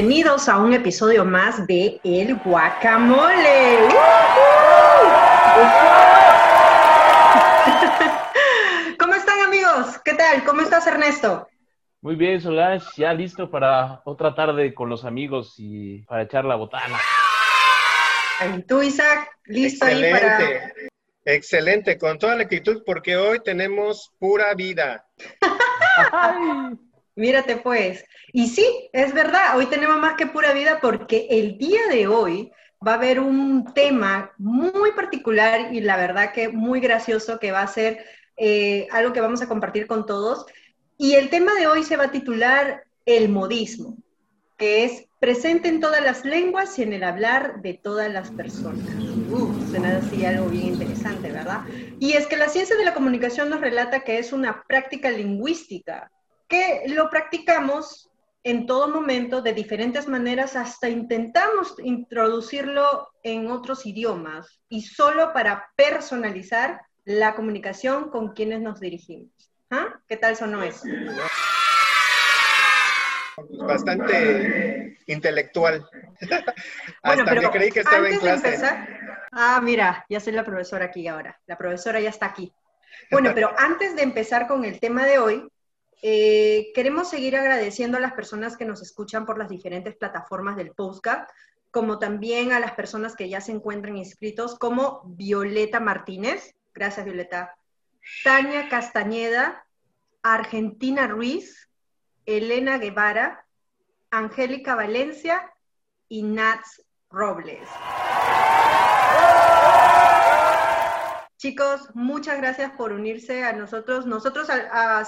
bienvenidos a un episodio más de El Guacamole. ¿Cómo están amigos? ¿Qué tal? ¿Cómo estás Ernesto? Muy bien, Solange, ya listo para otra tarde con los amigos y para echar la botana. ¿Y tú, Isaac? ¿Listo ahí para...? Excelente, con toda la actitud, porque hoy tenemos pura vida. Mírate pues. Y sí, es verdad, hoy tenemos más que pura vida porque el día de hoy va a haber un tema muy particular y la verdad que muy gracioso que va a ser eh, algo que vamos a compartir con todos. Y el tema de hoy se va a titular El modismo, que es presente en todas las lenguas y en el hablar de todas las personas. Suena así algo bien interesante, ¿verdad? Y es que la ciencia de la comunicación nos relata que es una práctica lingüística que lo practicamos en todo momento de diferentes maneras, hasta intentamos introducirlo en otros idiomas y solo para personalizar la comunicación con quienes nos dirigimos. ¿Ah? ¿Qué tal sonó eso? Bastante intelectual. Hasta me creí que estaba en clase. ah, mira, ya soy la profesora aquí ahora. La profesora ya está aquí. Bueno, pero antes de empezar con el tema de hoy, eh, queremos seguir agradeciendo a las personas que nos escuchan por las diferentes plataformas del podcast, como también a las personas que ya se encuentran inscritos, como Violeta Martínez, gracias Violeta, Tania Castañeda, Argentina Ruiz, Elena Guevara, Angélica Valencia y Nats Robles. Chicos, muchas gracias por unirse a nosotros. Nosotros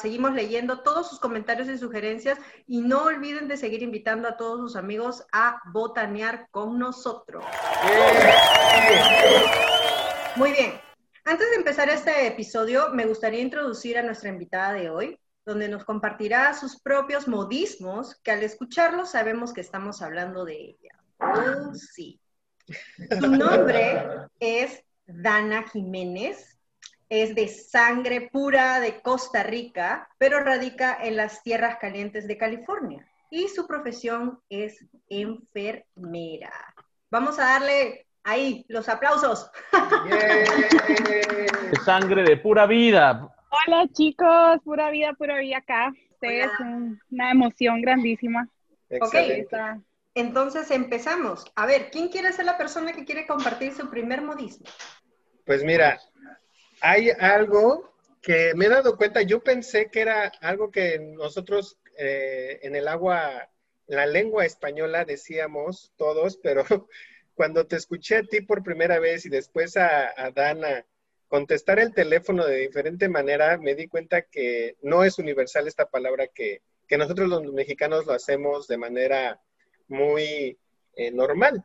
seguimos leyendo todos sus comentarios y sugerencias y no olviden de seguir invitando a todos sus amigos a botanear con nosotros. Muy bien. Antes de empezar este episodio, me gustaría introducir a nuestra invitada de hoy, donde nos compartirá sus propios modismos, que al escucharlos sabemos que estamos hablando de ella. Oh, sí. Su nombre es Dana Jiménez. Es de sangre pura de Costa Rica, pero radica en las tierras calientes de California. Y su profesión es enfermera. Vamos a darle ahí los aplausos. De sangre de pura vida. Hola chicos, pura vida, pura vida acá. Ustedes una emoción grandísima. Ok, entonces empezamos. A ver, ¿quién quiere ser la persona que quiere compartir su primer modismo? Pues mira, hay algo que me he dado cuenta, yo pensé que era algo que nosotros eh, en el agua, la lengua española decíamos todos, pero cuando te escuché a ti por primera vez y después a, Dana contestar el teléfono de diferente manera, me di cuenta que no es universal esta palabra que, nosotros los mexicanos lo hacemos de manera muy eh, normal.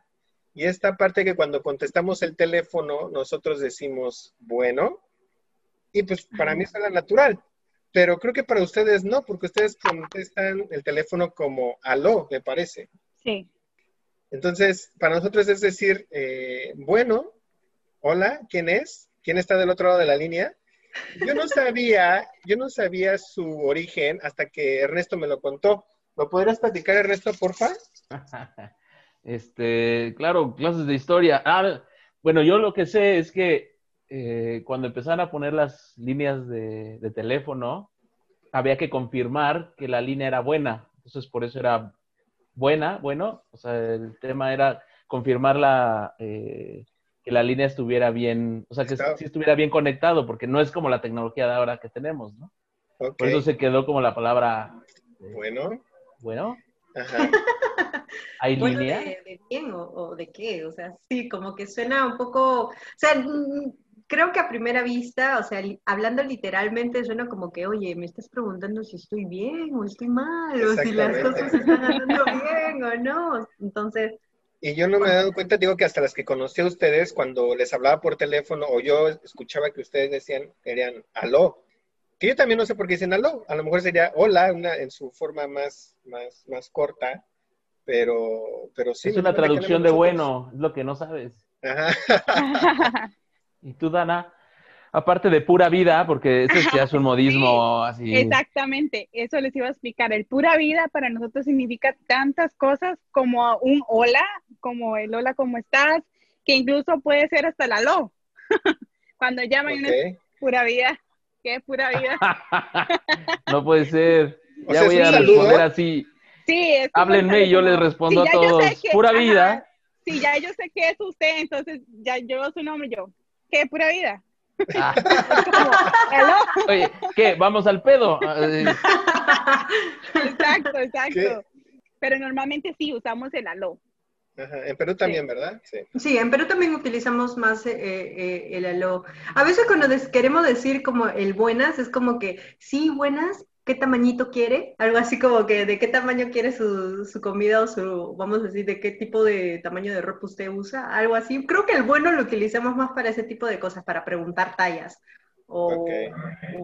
Y esta parte que cuando contestamos el teléfono, nosotros decimos, bueno, y pues para mí es la natural, pero creo que para ustedes no, porque ustedes contestan el teléfono como aló, me parece. Sí. Entonces, para nosotros es decir, eh, bueno, hola, ¿quién es? ¿Quién está del otro lado de la línea? Yo no sabía, yo no sabía su origen hasta que Ernesto me lo contó. ¿Lo podrías platicar, Ernesto, porfa? Este, claro, clases de historia. Ah, bueno, yo lo que sé es que eh, cuando empezaron a poner las líneas de, teléfono, había que confirmar que la línea era buena. Entonces, por eso era buena, bueno, o sea, el tema era confirmar la, eh, que la línea estuviera bien, o sea, que sí estuviera bien conectado, porque no es como la tecnología de ahora que tenemos, ¿no? Por eso se quedó como la palabra. Eh, bueno. Bueno. Ajá. ¿Hay línea? De, bien o, de qué? O sea, sí, como que suena un poco, o sea, mm, creo que a primera vista, o sea, hablando literalmente suena como que, oye, me estás preguntando si estoy bien o estoy mal, o si las cosas están andando bien o no. Entonces... Y yo no me he dado cuenta, digo que hasta las que conocí a ustedes, cuando les hablaba por teléfono o yo escuchaba que ustedes decían, querían aló, que yo también no sé por qué dicen aló, a lo mejor sería hola una, en su forma más, más, más corta, pero, pero sí. Es una traducción de bueno, es lo que no sabes. Ajá. ¿Y tú, Dana? Aparte de pura vida, porque ese ya es un modismo así. Exactamente, eso les iba a explicar. El pura vida para nosotros significa tantas cosas como un hola, como el hola, ¿cómo estás? Que incluso puede ser hasta la lo. Cuando llaman una pura vida, ¿qué pura vida? no puede ser. ya voy a responder así. Sí, es Háblenme y yo les respondo a todos. pura vida. Sí, ya yo sé que es usted, entonces ya yo su nombre yo. ¿Qué pura vida? Ah. Oye, ¿qué? ¿Vamos al pedo? exacto, exacto. Pero normalmente sí usamos el aló. Ajá. En Perú también, ¿verdad? Sí. sí. en Perú también utilizamos más eh, eh, el aló. A veces cuando queremos decir como el buenas, es como que sí, buenas, qué tamañito quiere, algo así como que de qué tamaño quiere su, comida o su, vamos a decir, de qué tipo de tamaño de ropa usted usa, algo así. Creo que el bueno lo utilizamos más para ese tipo de cosas, para preguntar tallas o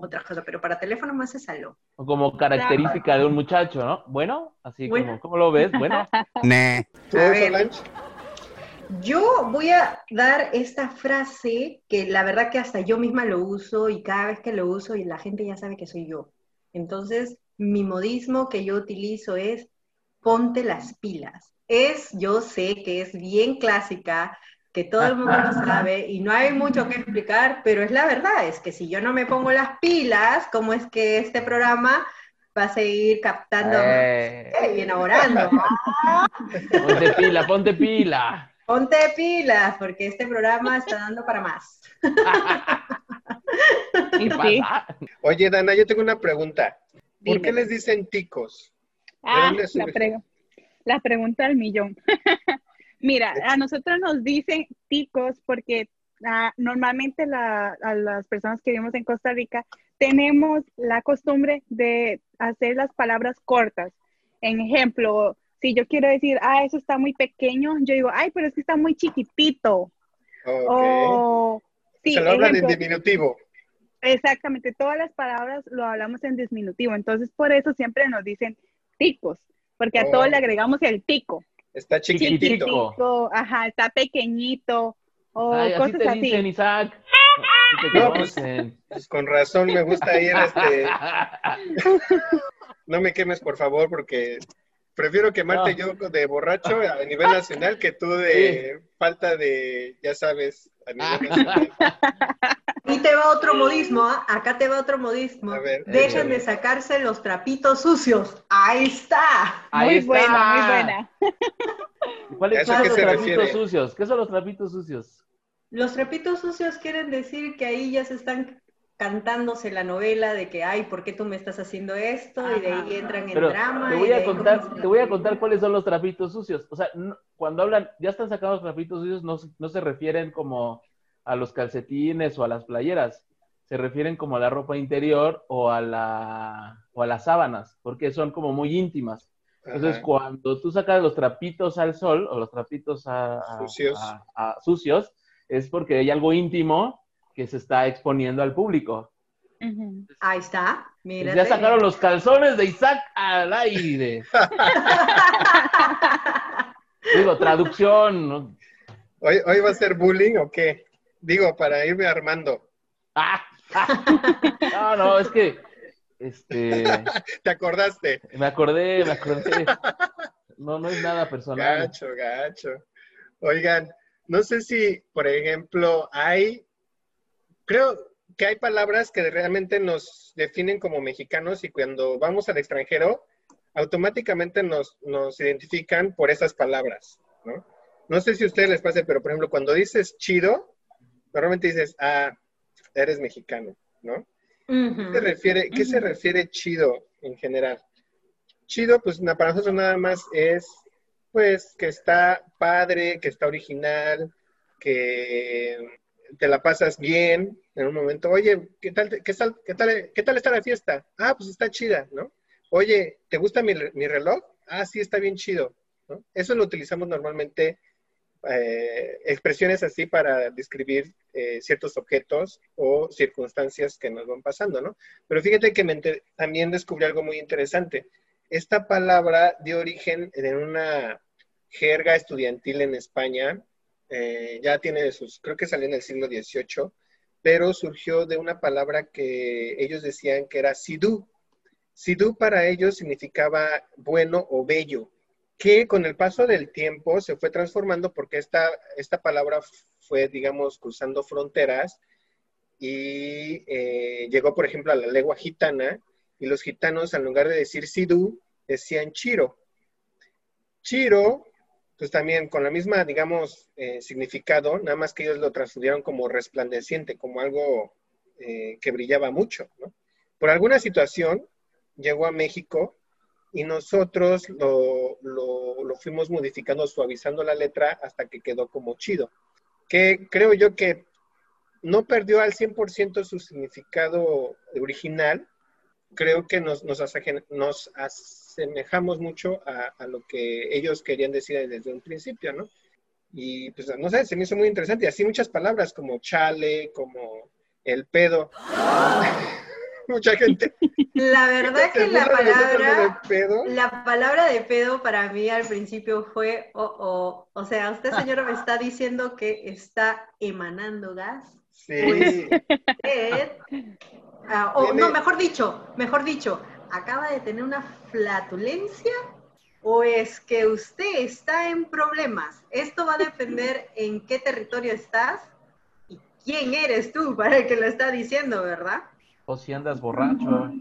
otras cosas, pero para teléfono más es algo. O como característica de un muchacho, ¿no? Bueno, así como, ¿cómo lo ves? Bueno. Yo voy a dar esta frase que la verdad que hasta yo misma lo uso y cada vez que lo uso y la gente ya sabe que soy yo. Entonces, mi modismo que yo utilizo es ponte las pilas. Es, yo sé que es bien clásica, que todo el mundo lo sabe y no hay mucho que explicar, pero es la verdad, es que si yo no me pongo las pilas, ¿cómo es que este programa va a seguir captando eh. y enamorando? Ponte pila, ponte pila. Ponte pilas, porque este programa está dando para más. Oye, Dana, yo tengo una pregunta. ¿Por qué les dicen ticos? Ah, la, pregunta del millón. Mira, a nosotros nos dicen ticos porque ah, normalmente a las personas que vivimos en Costa Rica tenemos la costumbre de hacer las palabras cortas. En ejemplo, si yo quiero decir, ah, eso está muy pequeño, yo digo, ay, pero es que está muy chiquitito. O, Se lo hablan en diminutivo. Exactamente, todas las palabras lo hablamos en disminutivo, entonces por eso siempre nos dicen ticos, porque a todos le oh. agregamos el tico. Está chiquitito. ajá, está pequeñito, o Ay, cosas así. Te dicen, Isaac. No, pues, pues, con razón me gusta ir este... no me quemes, por favor, porque prefiero quemarte yo de borracho a nivel nacional que tú de falta de, ya sabes, a nivel nacional. Va otro modismo, ¿ah? acá te va otro modismo. Dejen de sacarse los trapitos sucios. Ahí está. muy buena, muy buena. ¿Cuáles son los trapitos sucios? ¿Qué son los trapitos sucios? Los trapitos sucios quieren decir que ahí ya se están cantándose la novela de que, ay, ¿por qué tú me estás haciendo esto? Y de ahí entran en drama. Te voy, a contar, te voy a contar cuáles son los trapitos sucios. O sea, cuando hablan, ya están sacando los trapitos sucios, no, no se refieren como a los calcetines o a las playeras, se refieren como a la ropa interior o a, la, o a las sábanas, porque son como muy íntimas. Entonces, cuando tú sacas los trapitos al sol o los trapitos a, sucios. es porque hay algo íntimo que se está exponiendo al público. Ahí está. Mírate. Ya sacaron los calzones de Isaac al aire. Digo, traducción. ¿Hoy, ¿Hoy va a ser bullying o qué? Digo, para irme armando. no, no, es que. Este. ¿Te acordaste? Me acordé, me acordé. No, no es nada personal. Gacho, gacho. Oigan, no sé si, por ejemplo, hay. Creo que hay palabras que realmente nos definen como mexicanos y cuando vamos al extranjero, automáticamente nos, nos identifican por esas palabras, ¿no? No sé si a ustedes les pase, pero por ejemplo, cuando dices chido, normalmente dices, ah, eres mexicano, ¿no? ¿Qué, se refiere, ¿Qué se refiere chido en general? Chido, pues para nosotros nada más es, pues, que está padre, que está original, que te la pasas bien en un momento. Oye, ¿qué tal, qué tal, qué tal, qué tal está la fiesta? Ah, pues está chida, ¿no? Oye, ¿te gusta mi, mi reloj? Ah, sí, está bien chido. ¿no? Eso lo utilizamos normalmente eh, expresiones así para describir eh, ciertos objetos o circunstancias que nos van pasando, ¿no? Pero fíjate que también descubrí algo muy interesante. Esta palabra dio origen en una jerga estudiantil en España, eh, ya tiene sus, creo que salió en el siglo XVIII, pero surgió de una palabra que ellos decían que era sidú. Sidú para ellos significaba bueno o bello, que con el paso del tiempo se fue transformando porque esta, esta palabra fue, digamos, cruzando fronteras y eh, llegó, por ejemplo, a la lengua gitana y los gitanos, en lugar de decir sidú, decían chiro. Chiro pues también con la misma, digamos, eh, significado, nada más que ellos lo transfundieron como resplandeciente, como algo eh, que brillaba mucho. Por alguna situación llegó a México y nosotros lo, lo, fuimos modificando, suavizando la letra hasta que quedó como chido, que creo yo que no perdió al 100% su significado original, creo que nos, nos, nos asemejamos mucho a, lo que ellos querían decir desde un principio, ¿no? Y pues no sé, se me hizo muy interesante. Y así muchas palabras como chale, como el pedo. Mucha gente. La verdad que la palabra, la palabra de pedo para mí al principio fue, oh, oh. o sea, usted señora me está diciendo que está emanando gas. Sí. Ah, o no, mejor dicho, mejor dicho, acaba de tener una flatulencia o es que usted está en problemas. Esto va a depender en qué territorio estás y quién eres tú para el que lo está diciendo, ¿verdad? O si andas borracho.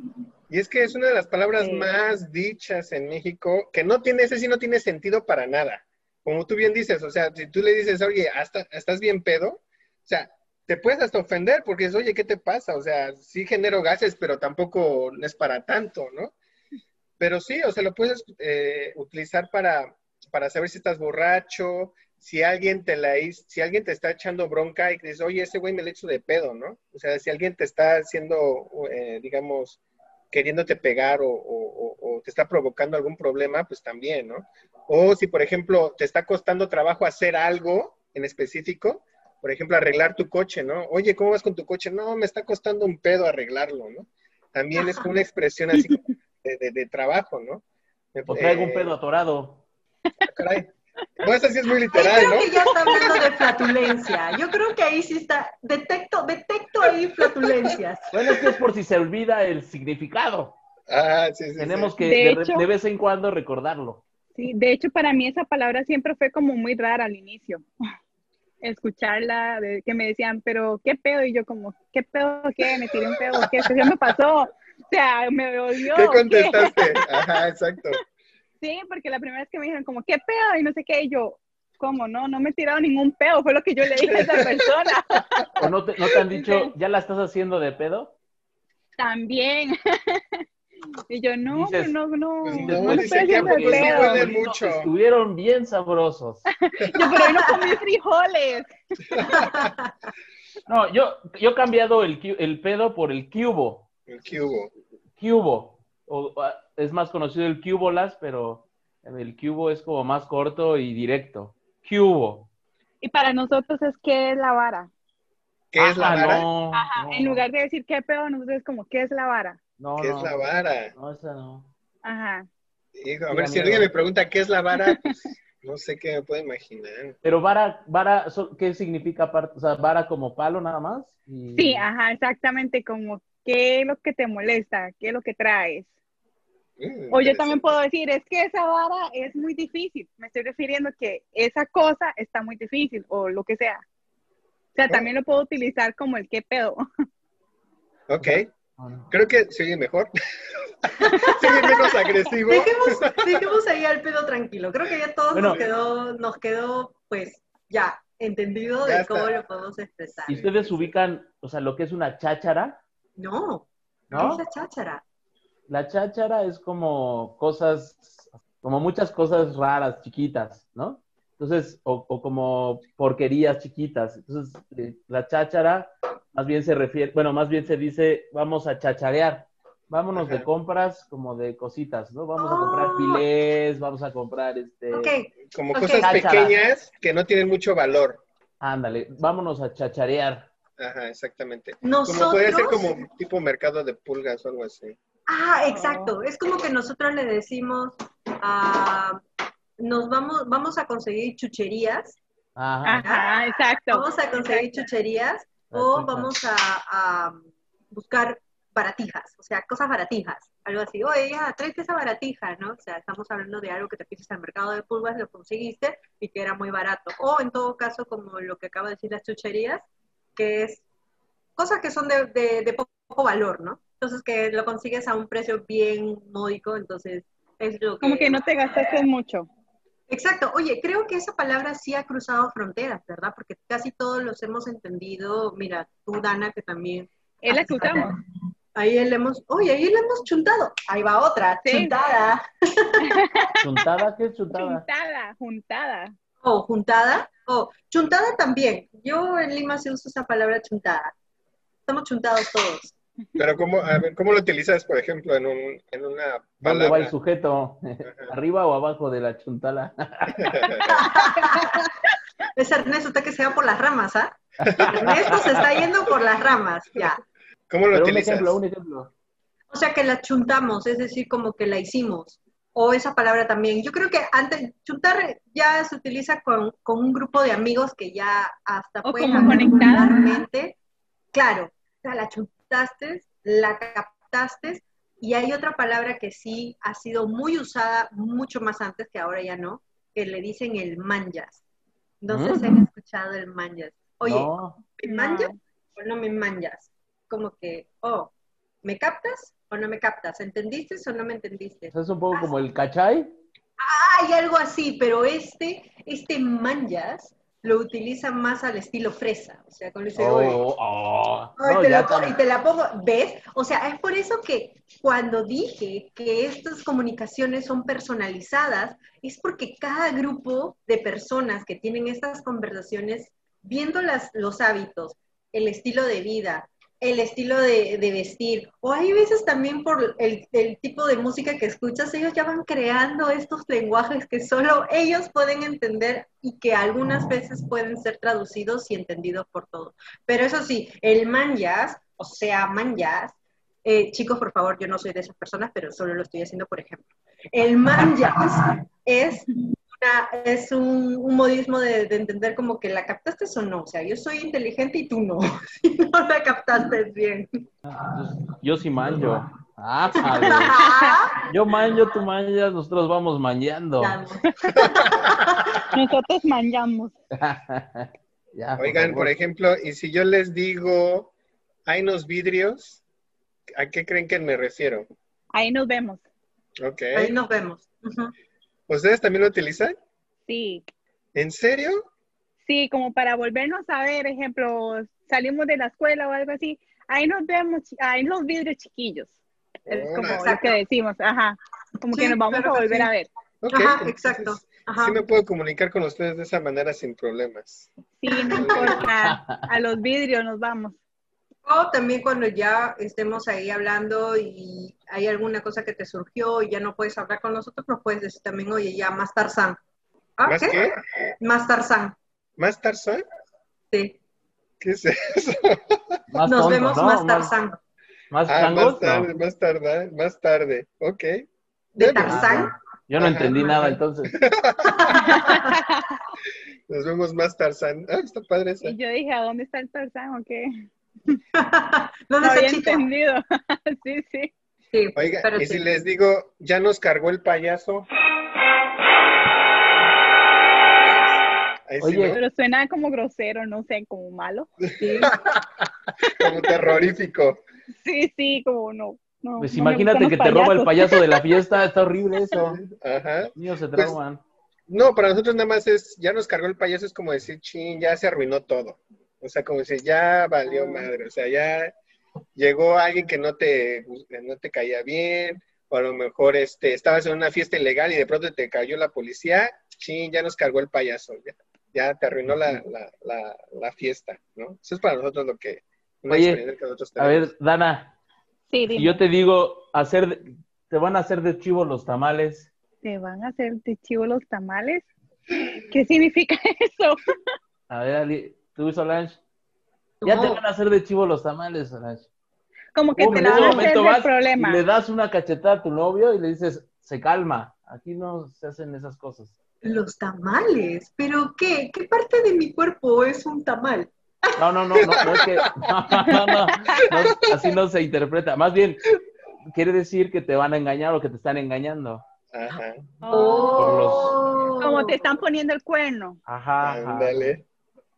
Y es que es una de las palabras más dichas en México, que no tiene, ese sí no tiene sentido para nada. Como tú bien dices, o sea, si tú le dices, oye, hasta, ¿estás bien pedo? O sea, te puedes hasta ofender porque es, oye, ¿qué te pasa? O sea, sí genero gases, pero tampoco es para tanto, ¿no? Pero sí, o sea, lo puedes eh, utilizar para, para saber si estás borracho, si alguien te la si alguien te está echando bronca y dices, oye, ese güey me le echo de pedo, ¿no? O sea, si alguien te está haciendo, eh, digamos, queriéndote pegar o, o, te está provocando algún problema, pues también, ¿no? O si, por ejemplo, te está costando trabajo hacer algo en específico, por ejemplo, arreglar tu coche, ¿no? Oye, ¿cómo vas con tu coche? No, me está costando un pedo arreglarlo, ¿no? También es una expresión así de, trabajo, ¿no? O traigo un eh, pedo atorado. Ah, caray. No, esa sí es muy literal, Yo creo que ya está hablando de flatulencia. Yo creo que ahí sí está, detecto, detecto ahí flatulencias. Bueno, es que es por si se olvida el significado. Ah, sí, sí. Tenemos que de, de, vez en cuando recordarlo. Sí, de hecho para mí esa palabra siempre fue como muy rara al inicio escucharla, de, que me decían, pero qué pedo, y yo como, ¿qué pedo qué? ¿Me tiré un pedo qué? ¿Qué me pasó? O sea, me odió. ¿Qué contestaste? Ajá, exacto. Sí, porque la primera vez que me dijeron como, ¿qué pedo? Y no sé qué, y yo, ¿cómo no? No me he tirado ningún pedo, fue lo que yo le dije a esa persona. ¿O no te, no te han dicho, ya la estás haciendo de pedo? También. Y yo, no, no, no, pues no, no dice que puede mucho. Estuvieron bien sabrosos. yo, pero hoy no comí frijoles. no, yo, yo he cambiado el, el pedo por el cubo. El cubo. Cubo. O, es más conocido el cubolas, pero el cubo es como más corto y directo. Cubo. Y para nosotros es que es la vara. ¿Qué es la vara? Ajá, en lugar de decir qué pedo, nosotros es como, ¿qué es la vara? No, ¿Qué es la vara? No, esa no. Ajá. a ver, si alguien me pregunta qué es la vara, pues, no sé qué me puedo imaginar. Pero vara, vara, ¿qué significa O sea, vara como palo nada más. Sí, ajá, exactamente, como qué es lo que te molesta, qué es lo que traes. Mm, o yo también puedo decir, es que esa vara es muy difícil. Me estoy refiriendo que esa cosa está muy difícil o lo que sea. O sea, también lo puedo utilizar como el qué pedo. Ok. Creo que sigue mejor. sigue menos agresivo. Dejemos, ahí al pedo tranquilo. Creo que ya todos nos quedó, nos quedó, pues, ya entendido de cómo lo podemos expresar. ¿Y ustedes ubican, o sea, lo que es una cháchara? No, ¿no? es la cháchara? La cháchara es como cosas, como muchas cosas raras, chiquitas, ¿no? Entonces, o, o como porquerías chiquitas. Entonces, eh, la cháchara más bien se refiere, bueno, más bien se dice, vamos a chacharear. Vámonos de compras como de cositas, ¿no? Vamos a comprar ah. filés, vamos a comprar este... Como cosas pequeñas que no tienen mucho valor. Ándale, vámonos a chacharear. Ajá, exactamente. Nosotros... Como puede ser como tipo mercado de pulgas o algo así. Ah, exacto. Es como que nosotros le decimos, ah, nos vamos, vamos a conseguir chucherías. Ajá. Ajá, exacto. Vamos a conseguir chucherías o vamos a, buscar baratijas, o sea, cosas baratijas, algo así, oye, ya, tráete esa baratija, ¿no? O sea, estamos hablando de algo que te pides al mercado de pulgas, lo conseguiste y que era muy barato. O en todo caso, como lo que acabo de decir, las chucherías, que es cosas que son de, de poco valor, ¿no? Entonces, que lo consigues a un precio bien módico, entonces es lo que... Como que no te gastaste mucho. Exacto. Oye, creo que esa palabra sí ha cruzado fronteras, ¿verdad? Porque casi todos los hemos entendido. Mira, tú, Dana, que también. Él la chutamos. Ahí le hemos, oye, ahí le hemos chuntado. Ahí va otra, chuntada. ¿Chuntada? ¿Qué es chuntada? Juntada, juntada. Oh, juntada. Oh, chuntada también. Yo en Lima se usa esa palabra chuntada. Estamos chuntados todos. Pero ¿cómo, a ver, ¿cómo lo utilizas, por ejemplo, en, un, en una palabra? ¿Dónde va el sujeto? ¿Arriba o abajo de la chuntala? es Ernesto, está que se va por las ramas, ¿ah? Ernesto se está yendo por las ramas, ya. ¿Cómo lo utilizas? Un ejemplo, un ejemplo. O sea, que la chuntamos, es decir, como que la hicimos. O esa palabra también. Yo creo que antes, chuntar ya se utiliza con, con un grupo de amigos que ya hasta o pueden como conectar. Claro, o sea, la chuntamos la captaste, y hay otra palabra que sí ha sido muy usada mucho más antes, que ahora ya no, que le dicen el manjas. No sé si han mm. escuchado el manjas. Oye, ¿me manjas o no me manjas? Como que, oh, ¿me captas o no me captas? ¿Entendiste o no me entendiste? Es un poco como el cachay. Hay algo así, pero este, este manjas lo utilizan más al estilo fresa, o sea, con ese oh, oh. te la pongo, y te la pongo, ¿ves? O sea, es por eso que cuando dije que estas comunicaciones son personalizadas, es porque cada grupo de personas que tienen estas conversaciones, viendo las, los hábitos, el estilo de vida, el estilo de, vestir, o hay veces también por el, tipo de música que escuchas, ellos ya van creando estos lenguajes que solo ellos pueden entender y que algunas veces pueden ser traducidos y entendidos por todos. Pero eso sí, el manjas, o sea, manjas, eh, chicos, por favor, yo no soy de esas personas, pero solo lo estoy haciendo por ejemplo. El manjas es es un, modismo de, entender como que la captaste o no. O sea, yo soy inteligente y tú no. no la captaste bien. Yo sí manjo. Ah, yo manjo, tú manjas, nosotros vamos manjando. nosotros manjamos. Oigan, por, ejemplo, y si yo les digo, hay unos vidrios, ¿a qué creen que me refiero? Ahí nos vemos. Ok. Ahí nos vemos. ¿Ustedes también lo utilizan? Sí. ¿En serio? Sí, como para volvernos a ver, ejemplo, salimos de la escuela o algo así, ahí nos vemos, ahí los vidrios chiquillos. Es como lo que decimos, ajá, como que nos vamos a volver a ver. ajá, exacto. Sí me puedo comunicar con ustedes de esa manera sin problemas. Sí, no importa, a los vidrios nos vamos. O también cuando ya estemos ahí hablando y hay alguna cosa que te surgió y ya no puedes hablar con nosotros, nos puedes decir también, oye, ya más Tarzán. ¿Ah, ¿Más qué? Más Tarzán. ¿Más Tarzán? Sí. ¿Qué es eso? Nos vemos más Tarzán. ¿Más, ah, más tarde, más tarde, más tarde. Ok. ¿De Tarzán? Yo no entendí nada entonces. Nos vemos más Tarzán. Ah, está padre eso. Y yo dije, ¿a dónde está el Tarzán o qué? no había entendido. sí, sí. Oiga, y si les digo, ya nos cargó el payaso. Oye, pero suena como grosero, no sé, como malo. Sí. como terrorífico. Sí, sí, como no. pues imagínate que te roba el payaso de la fiesta, está horrible eso. Ajá. Niños se pues, trauman. no, para nosotros nada más es, ya nos cargó el payaso, es como decir, ching, ya se arruinó todo. O sea, como decir, ya valió madre, o sea, ya llegó alguien que no te, no te caía bien, o a lo mejor este, estabas en una fiesta ilegal y de pronto te cayó la policía, ching, ya nos cargó el payaso. Ya ya te arruinó la, la, la, fiesta, ¿no? Eso es para nosotros lo que... Oye, a ver, Dana, sí, si yo te digo, hacer, te van a hacer de chivo los tamales. ¿Te van a hacer de chivo los tamales? ¿Qué significa eso? A ver, tú, Solange. Ya te van a hacer de chivo los tamales, Solange. Como que te la van a hacer de problema. le das una cachetada a tu novio y le dices, se calma. Aquí no se hacen esas cosas. Los tamales, pero ¿qué? ¿Qué parte de mi cuerpo es un tamal? No, no, no, no, no es que. No, no, no, así no se interpreta. Más bien, quiere decir que te van a engañar o que te están engañando. Ajá. Oh. Como te están poniendo el cuerno. Ajá. Ándale.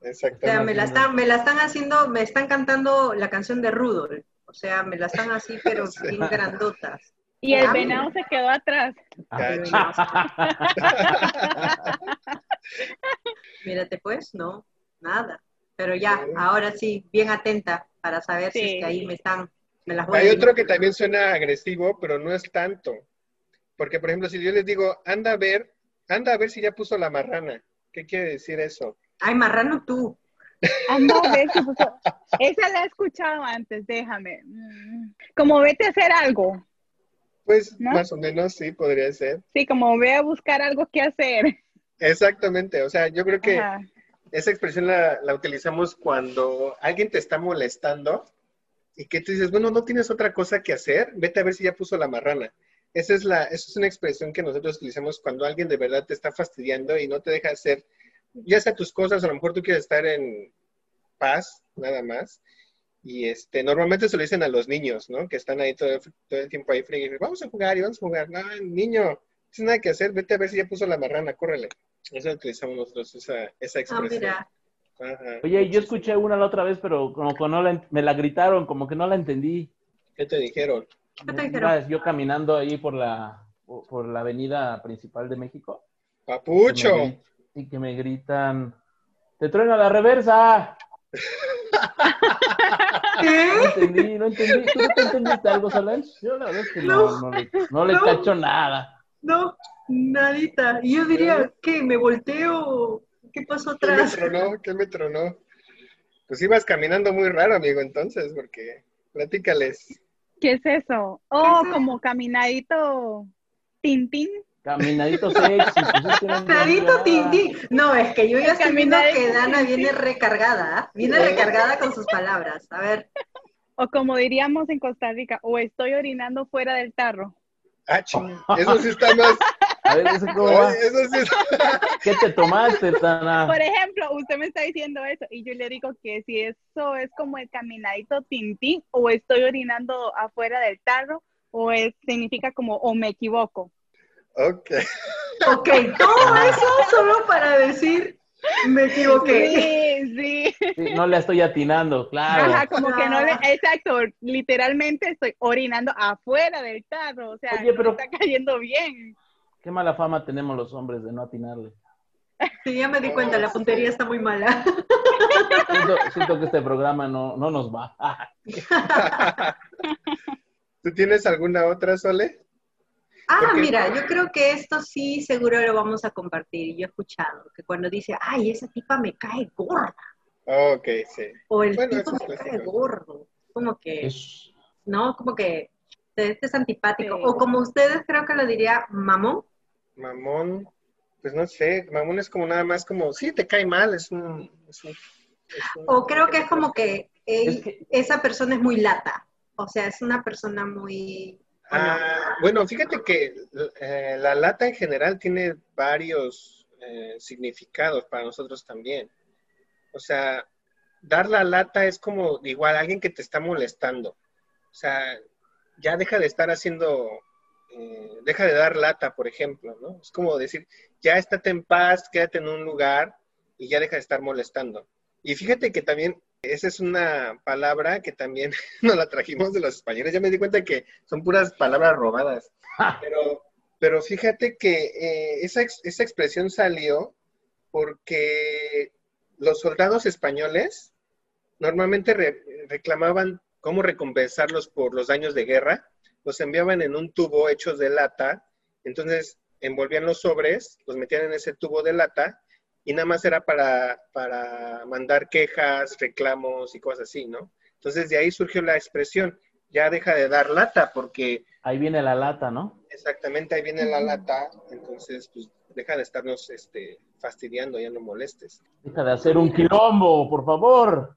O sea, Exactamente. me la están, me la están haciendo, me están cantando la canción de Rudolf. O sea, me la están así, pero Sí. bien grandotas. Y el Ah, venado se quedó atrás. Mírate pues, no, nada. Pero ya, Sí. ahora sí, bien atenta para saber si es que ahí me están, me las voy Hay a otro que también suena agresivo, pero no es tanto. Porque, por ejemplo, si yo les digo, anda a ver, anda a ver si ya puso la marrana. ¿Qué quiere decir eso? Ay, marrano tú. Anda a ver si puso- Esa la he escuchado antes, déjame. Mm. Como vete a hacer algo. Pues ¿No? más o menos sí, podría ser. Sí, como ve a buscar algo que hacer. Exactamente. O sea, yo creo que Ajá. esa expresión la, la utilizamos cuando alguien te está molestando y que tú dices, bueno, no tienes otra cosa que hacer, vete a ver si ya puso la marrana. Esa es, la, esa es una expresión que nosotros utilizamos cuando alguien de verdad te está fastidiando y no te deja hacer, ya sea tus cosas, a lo mejor tú quieres estar en paz, nada más. Y este, normalmente se lo dicen a los niños, ¿no? Que están ahí todo, el- todo el tiempo ahí frío. Vamos a jugar y vamos a jugar. No, niño, no tienes nada que hacer, vete a ver si ya puso la marrana, córrele. Eso utilizamos nosotros, esa, esa Ah, expresión. mira. Ajá. Oye, yo escuché una la otra vez, pero como que no la, me la gritaron, como que no la entendí. ¿Qué te dijeron? ¿Qué te dijeron? Yo caminando ahí por la, por la avenida principal de México. Papucho. Y que me gritan, te truena la reversa. No entendí, no entendí. ¿Tú no te entendiste algo, Solange? Yo la verdad es que no, no, le, no le No. cacho nada. No, nadita. Y yo diría, ¿qué? ¿Me volteo? ¿Qué pasó ¿Qué me atrás? tronó? ¿Qué me tronó? Pues ibas caminando muy raro, amigo, entonces, porque platícales. ¿Qué es eso? Oh, ¿Qué es como caminadito tintín. Caminadito sexy. Pues es que no entendí Nadito nada. Tintín. No, es que yo ya estoy viendo Caminadito que Dana viene recargada. ¿ah? Viene recargada con sus palabras. A ver. O como diríamos en Costa Rica, o estoy orinando fuera del tarro. Ah, ching, eso sí está más. A ver, ¿ese cómo va? Eso sí está- ¿Qué te tomaste, Tana? Por ejemplo, usted me está diciendo eso y yo le digo que si eso es como el caminadito tintín o estoy orinando afuera del tarro o es, significa como o me equivoco. Ok. Ok, todo eso solo para decir, me equivoqué. Sí, sí. Sí, no le estoy atinando, claro. Ajá, como que no le, Ah. exacto, literalmente estoy orinando afuera del tarro, o sea, Oye, no pero- está cayendo bien. Qué mala fama tenemos los hombres de no atinarle. Sí, ya me di cuenta, la puntería está muy mala. Siento, siento que este programa no, no nos va. ¿Tú tienes alguna otra, Sole? Ah, Porque- mira, yo creo que esto sí seguro lo vamos a compartir. Yo he escuchado que cuando dice, ay, esa tipa me cae gorda, Ok, sí. o el Bueno, tipo eso es me cae clásico. gordo, como que, Es- ¿no? Como que este es antipático. Sí. O como ustedes creo que lo diría mamón. Mamón, pues no sé, mamón es como nada más como, sí, te cae mal, es un... es un- es un- O creo que es como que, ey, Es que- esa persona es muy lata. O sea, es una persona muy... ¿o no? Ah, bueno, fíjate que eh, la lata en general tiene varios eh, significados para nosotros también. O sea, dar la lata es como igual alguien que te está molestando. O sea, ya deja de estar haciendo, eh, deja de dar lata, por ejemplo, ¿no? Es como decir, ya estate en paz, quédate en un lugar y ya deja de estar molestando. Y fíjate que también esa es una palabra que también nos la trajimos de los españoles. Ya me di cuenta que son puras palabras robadas. Pero, pero fíjate que eh, esa, esa expresión salió porque los soldados españoles normalmente re- reclamaban cómo recompensarlos por los daños de guerra. Los enviaban en un tubo hechos de lata. Entonces envolvían los sobres, los metían en ese tubo de lata y nada más era para, para mandar quejas, reclamos y cosas así, ¿no? Entonces de ahí surgió la expresión, ya deja de dar lata porque Ahí viene la lata, ¿no? exactamente ahí viene la lata, entonces pues deja de estarnos este, fastidiando, ya no molestes. Deja de hacer un quilombo, por favor.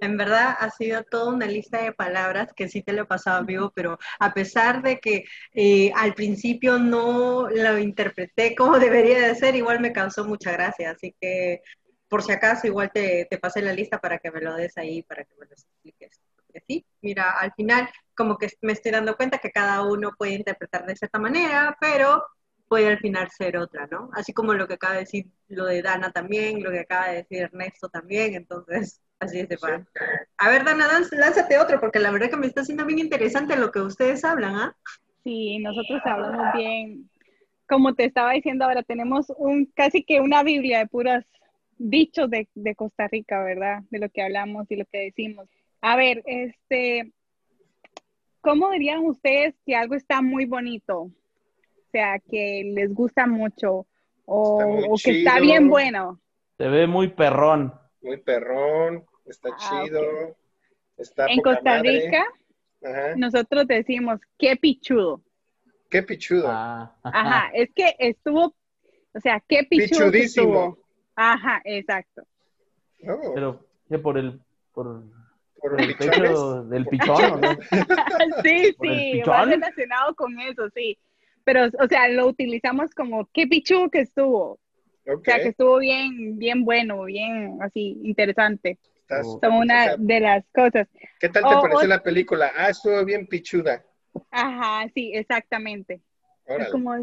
En verdad ha sido toda una lista de palabras que sí te lo he pasado, amigo, pero a pesar de que eh, al principio no lo interpreté como debería de ser, igual me causó mucha gracia. Así que por si acaso igual te, te pasé la lista para que me lo des ahí, para que me lo expliques. Porque sí, mira, al final como que me estoy dando cuenta que cada uno puede interpretar de cierta manera, pero puede al final ser otra, ¿no? Así como lo que acaba de decir lo de Dana también, lo que acaba de decir Ernesto también, entonces así es de fácil. A ver, Dana, lánzate otro, porque la verdad que me está haciendo bien interesante lo que ustedes hablan, ¿ah? Sí, nosotros hablamos bien. Como te estaba diciendo ahora, tenemos un casi que una Biblia de puros dichos de, de Costa Rica, ¿verdad? De lo que hablamos y lo que decimos. A ver, este, ¿cómo dirían ustedes que algo está muy bonito? O sea, que les gusta mucho o, que está bien bueno. Se ve muy perrón. Muy perrón, está ah, chido. Está en Costa Rica, nosotros decimos, qué pichudo. Qué pichudo. Ah. Ajá, es que estuvo, o sea, qué pichudo Pichudísimo. Ajá, exacto. Pero, ¿qué por el, por, por el pecho del pichón? ¿no? sí, sí, va relacionado con eso, sí pero, o sea, lo utilizamos como qué pichu que estuvo. O sea, que estuvo bien, bien bueno, bien así, interesante. Como una de las cosas. ¿Qué tal te pareció la película? Ah, estuvo bien pichuda. Ajá, sí, exactamente. Es como,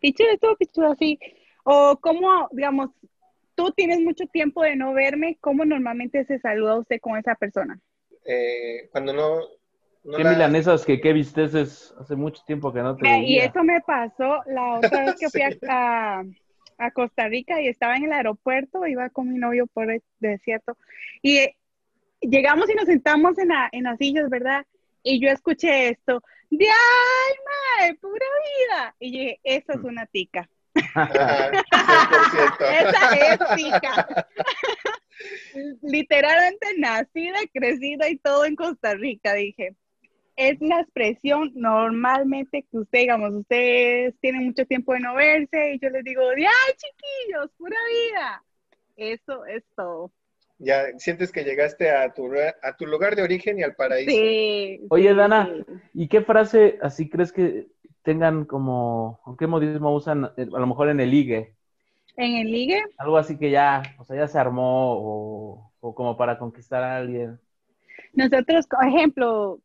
pichuda, estuvo pichuda, sí. O como, digamos, tú tienes mucho tiempo de no verme, ¿cómo normalmente se saluda usted con esa persona? Eh, cuando no, ¿Qué milanesas que qué visteces? Hace mucho tiempo que no te veía. Y eso me pasó la otra vez que fui a, Costa Rica y estaba en el aeropuerto, iba con mi novio por el desierto. Y eh, llegamos y nos sentamos en, la, en las sillas, ¿verdad? Y yo escuché esto, de ¡ay, madre, pura vida! Y dije, esa es una tica. esa es tica. Literalmente nacida, crecida y todo en Costa Rica, dije es la expresión normalmente que usted, digamos, ustedes tienen mucho tiempo de no verse y yo les digo, ¡ay, chiquillos, pura vida! Eso es todo. Ya sientes que llegaste a tu, a tu lugar de origen y al paraíso. Sí. Oye, Dana, ¿y qué frase así crees que tengan como, o qué modismo usan eh, a lo mejor en el ligue? ¿En el ligue? Algo así que ya, o sea, ya se armó o, o como para conquistar a alguien. Nosotros, por ejemplo,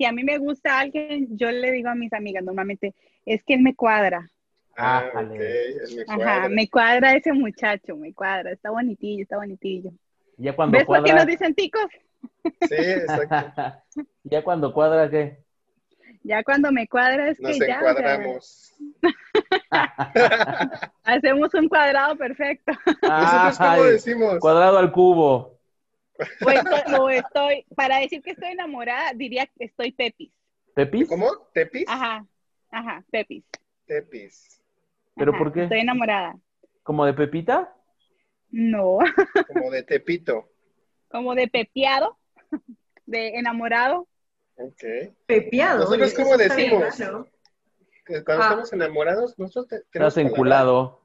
si a mí me gusta alguien, yo le digo a mis amigas normalmente, es que él me cuadra. Ah, ah ok, me cuadra. Ajá, me cuadra ese muchacho, me cuadra, está bonitillo, está bonitillo. Ya cuando ¿Ves cuadra... por qué nos dicen ticos? Sí, exacto. ¿Ya cuando cuadra qué? Ya cuando me cuadra es que ya. Nos encuadramos. Hacemos un cuadrado perfecto. ¿Nosotros cómo decimos? Cuadrado al cubo. O estoy, para decir que estoy enamorada, diría que estoy pepis. ¿Pepis? ¿Cómo? ¿Tepis? Ajá, ajá, pepis. Tepis. ¿Pero por qué? Estoy enamorada. ¿Como de Pepita? No. Como de Tepito. Como de pepiado, de enamorado. Ok. Pepiado. ¿Nosotros cómo decimos? cuando ah. estamos enamorados, nosotros Estás enculado.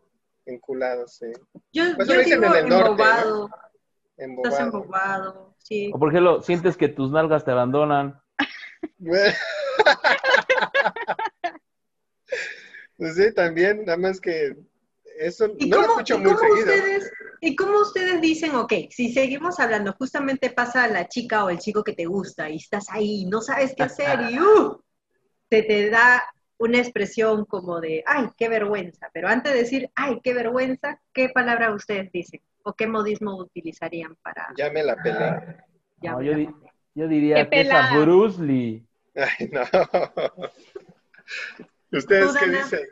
Enculado, sí. Yo, pues yo digo embobado. Estás embobado, sí. O por ejemplo, sientes que tus nalgas te abandonan. pues sí, también, nada más que eso no lo escucho muy seguido. Ustedes, ¿Y cómo ustedes dicen, ok, si seguimos hablando, justamente pasa la chica o el chico que te gusta y estás ahí, no sabes qué hacer y uh, te, te da una expresión como de, ay, qué vergüenza, pero antes de decir, ay, qué vergüenza, ¿qué palabra ustedes dicen? ¿O qué modismo utilizarían para...? Ya me la pelé. yo, yo, diría que es a Bruce Lee. Ay, no. ¿Ustedes qué dicen?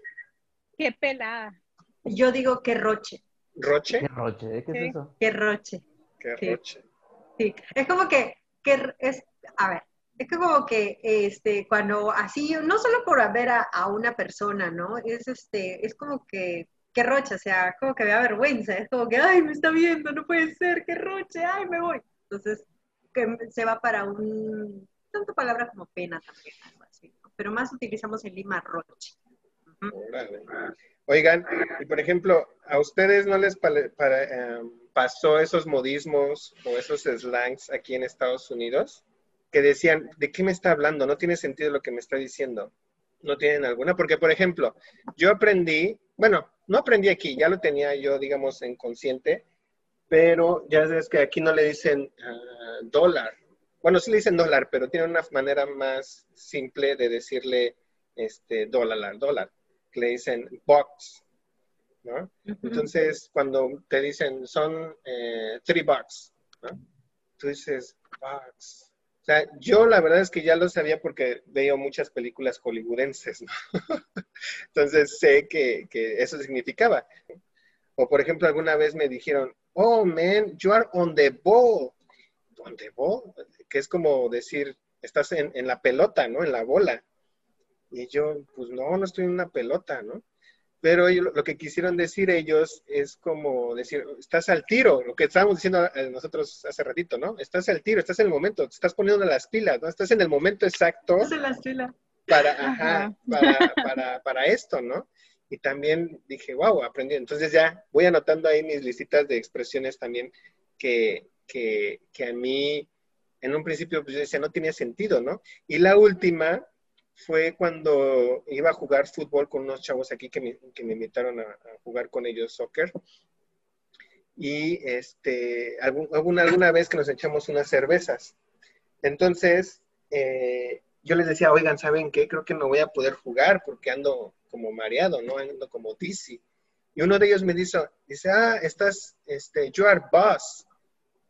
Qué pelada. Yo digo que roche. ¿Roche? ¿Qué roche? ¿Qué es eso? Que roche. Que roche. Sí, es como que, que es, a ver, es como que este, cuando así, no solo por ver a, a, una persona, ¿no? Es este, es como que qué roche, o sea, como que me da vergüenza, es como que, ay, me está viendo, no puede ser, qué roche, ay, me voy. Entonces, que se va para un, tanto palabra como pena también, algo así, pero más utilizamos en Lima roche. Oigan, y por ejemplo, ¿a ustedes no les em, pasó esos modismos o esos slangs aquí en Estados Unidos? Que decían, ¿de qué me está hablando? No tiene sentido lo que me está diciendo. No tienen alguna, porque por ejemplo, yo aprendí, bueno, no aprendí aquí, ya lo tenía yo, digamos, en consciente, pero ya sabes que aquí no le dicen ah, dólar. Bueno, sí le dicen dólar, pero tiene una manera más simple de decirle este, dólar, dólar. Le dicen box, ¿no? Entonces, cuando te dicen son eh, three bucks, ¿no? Tú dices, bucks. O sea, yo la verdad es que ya lo sabía porque veo muchas películas hollywoodenses, ¿no? Entonces sé que, que, eso significaba. O por ejemplo, alguna vez me dijeron, oh man, you are on the ball. On the ball, que es como decir, estás en, en la pelota, ¿no? En la bola. Y yo, pues no, no estoy en una pelota, ¿no? Pero lo que quisieron decir ellos es como decir, estás al tiro, lo que estábamos diciendo eh, nosotros hace ratito, ¿no? Estás al tiro, estás en el momento, te estás poniendo las pilas, ¿no? Estás en el momento exacto. Estás en las pilas. Para, ajá, para, para, para, esto, ¿no? Y también dije, wow, aprendí. Entonces ya voy anotando ahí mis listitas de expresiones también que, que, que a mí en un principio pues yo decía, no tenía sentido, ¿no? Y la última fue cuando iba a jugar fútbol con unos chavos aquí que me, que me invitaron a, jugar con ellos soccer. Y este, alguna, alguna vez que nos echamos unas cervezas. Entonces, eh, yo les decía, oigan, ¿saben qué? Creo que no voy a poder jugar porque ando como mareado, ¿no? Ando como dizzy. Y uno de ellos me dice, dice, ah, estás, este, you are boss.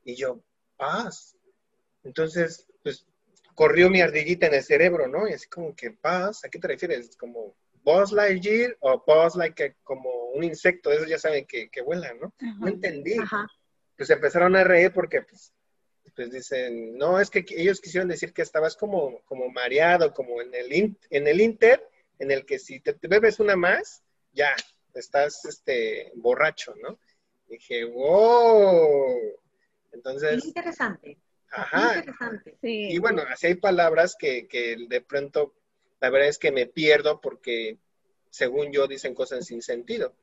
Y yo, boss. Entonces, pues corrió mi ardillita en el cerebro, ¿no? Y así como que, paz, ¿a qué te refieres? ¿Como Buzz Lightyear o Buzz like como un insecto? Esos ya saben que, que vuelan, ¿no? No entendí. Pues empezaron a reír porque, pues, pues dicen, no, es que ellos quisieron decir que estabas como, como mareado, como en el, en el Inter, en el que si te, bebes una más, ya, estás este, borracho, ¿no? dije, wow. Entonces... interesante. Ajá. Y bueno, así hay palabras que, de pronto, la verdad es que me pierdo porque, según yo, dicen cosas sin sentido.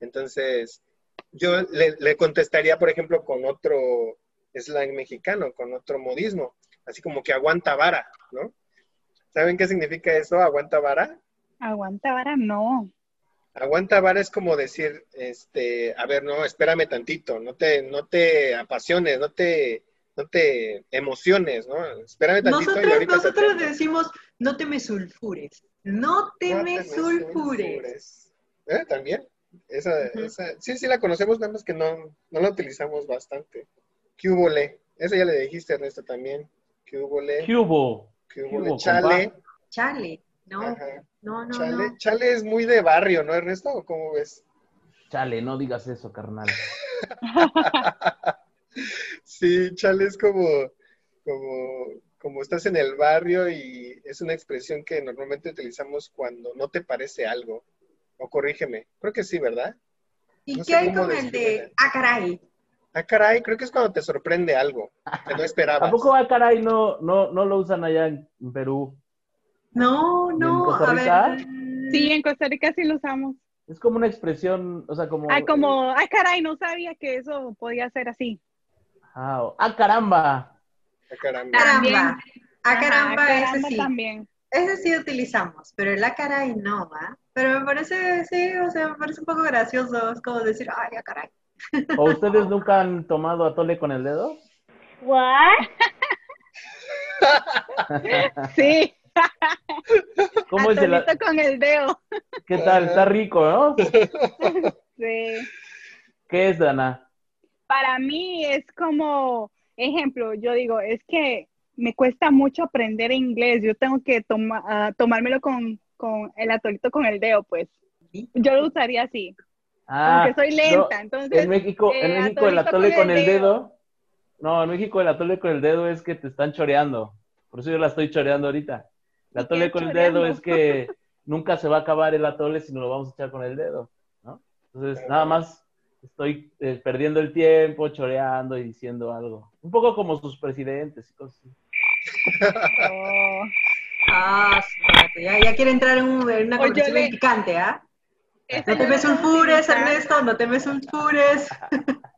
Entonces, yo le, contestaría, por ejemplo, con otro slang mexicano, con otro modismo, así como que aguanta vara, ¿no? ¿Saben qué significa eso, aguanta vara? Aguanta vara, no. Aguanta vara es como decir, este, a ver, no, espérame tantito, no te, no te apasiones, no te, no te emociones, ¿no? Espérame tantito nosotros, y ahorita Nosotros decimos, no te me sulfures. No te, me, sulfures. ¿Eh? ¿También? Esa, esa, sí, sí la conocemos, nada más que no, no la utilizamos bastante. ¿Qué hubo le? Esa ya le dijiste, Ernesto, también. ¿Qué hubo le? ¿Qué hubo? ¿Qué hubo Chale. Chale, no. No, no, Chale. Chale es muy de barrio, ¿no, Ernesto? ¿O cómo ves? Chale, no digas eso, carnal. Sí, chale es como, como, como estás en el barrio y es una expresión que normalmente utilizamos cuando no te parece algo. O corrígeme, creo que sí, ¿verdad? ¿Y qué hay con el de ah, caray? Ah, caray, creo que es cuando te sorprende algo que no esperabas. ¿A poco ah, caray no, no, no lo usan allá en Perú? No, no. ¿En Costa Rica? Sí, en Costa Rica sí lo usamos. Es como una expresión, o sea, como... Ah, como, ah, caray, no sabía que eso podía ser así. Ah, caramba. Ah, caramba. Caramba. Ah, caramba, ese sí. También. Ese sí utilizamos, pero el ah, caray no, ¿va? Pero me parece, sí, o sea, me parece un poco gracioso. Es como decir, ay, ah, caray. ¿O ustedes nunca han tomado atole con el dedo? ¿What? sí. ¿Cómo es el con el dedo? ¿Qué tal? Está rico, ¿no? Sí. ¿Qué es, Dana? Para mí es como, ejemplo, yo digo, es que me cuesta mucho aprender inglés, yo tengo que toma, tomármelo con, con, el atolito con el dedo, pues. Yo lo usaría así. Ah, soy lenta, entonces. En México, en eh, México el atole con el, dedo. No, en México el atole con el dedo es que te están choreando. Por eso yo la estoy choreando ahorita. El atole con el dedo es que nunca se va a acabar el atole si no lo vamos a echar con el dedo, ¿no? Entonces, nada más estoy eh, perdiendo el tiempo, choreando y diciendo algo. Un poco como sus presidentes y cosas así. Oh. Ah, ya, ya, quiere entrar en, una conversación picante, ¿ah? No te me sulfures, Ernesto, no te me sulfures.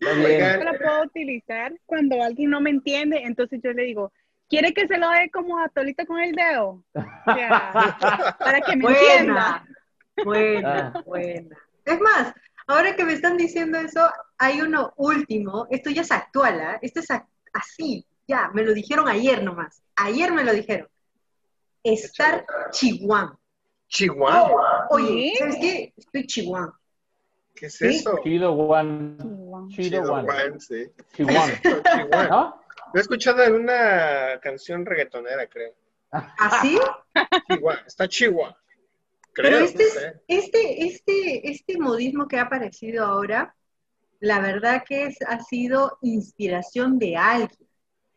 Yo la puedo utilizar cuando alguien no me entiende, entonces yo le digo, ¿quiere que se lo dé como a Tolita con el dedo? para que me entienda. Buena, buena. Es más, Ahora que me están diciendo eso, hay uno último, esto ya es actual, ¿ah? esto es así, ya, me lo dijeron ayer nomás, ayer me lo dijeron. Estar chihuahua. ¿Chihuahua? Oye, ¿sabes qué? Estoy chihuahua. ¿Qué es eso? Chihuahua. Chihuahua, sí. Chihuahua. ¿No? Lo he escuchado en una canción reggaetonera, creo. ¿Así? ¿Ah, Chihuahua, está Chihuahua. Pero este, este, este, este modismo que ha aparecido ahora, la verdad que es, ha sido inspiración de alguien.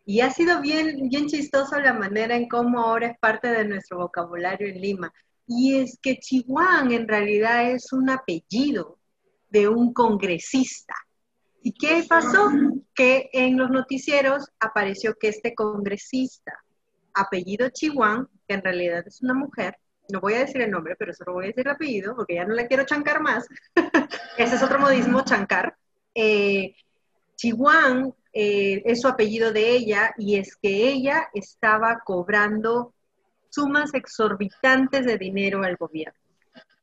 Y ha sido bien, bien chistoso la manera en cómo ahora es parte de nuestro vocabulario en Lima. Y es que Chihuahua en realidad es un apellido de un congresista. ¿Y qué pasó? Que en los noticieros apareció que este congresista, apellido Chihuahua, que en realidad es una mujer, no voy a decir el nombre, pero solo voy a decir el apellido, porque ya no la quiero chancar más. Ese es otro modismo, chancar. Eh, Chihuahua eh, es su apellido de ella y es que ella estaba cobrando sumas exorbitantes de dinero al gobierno,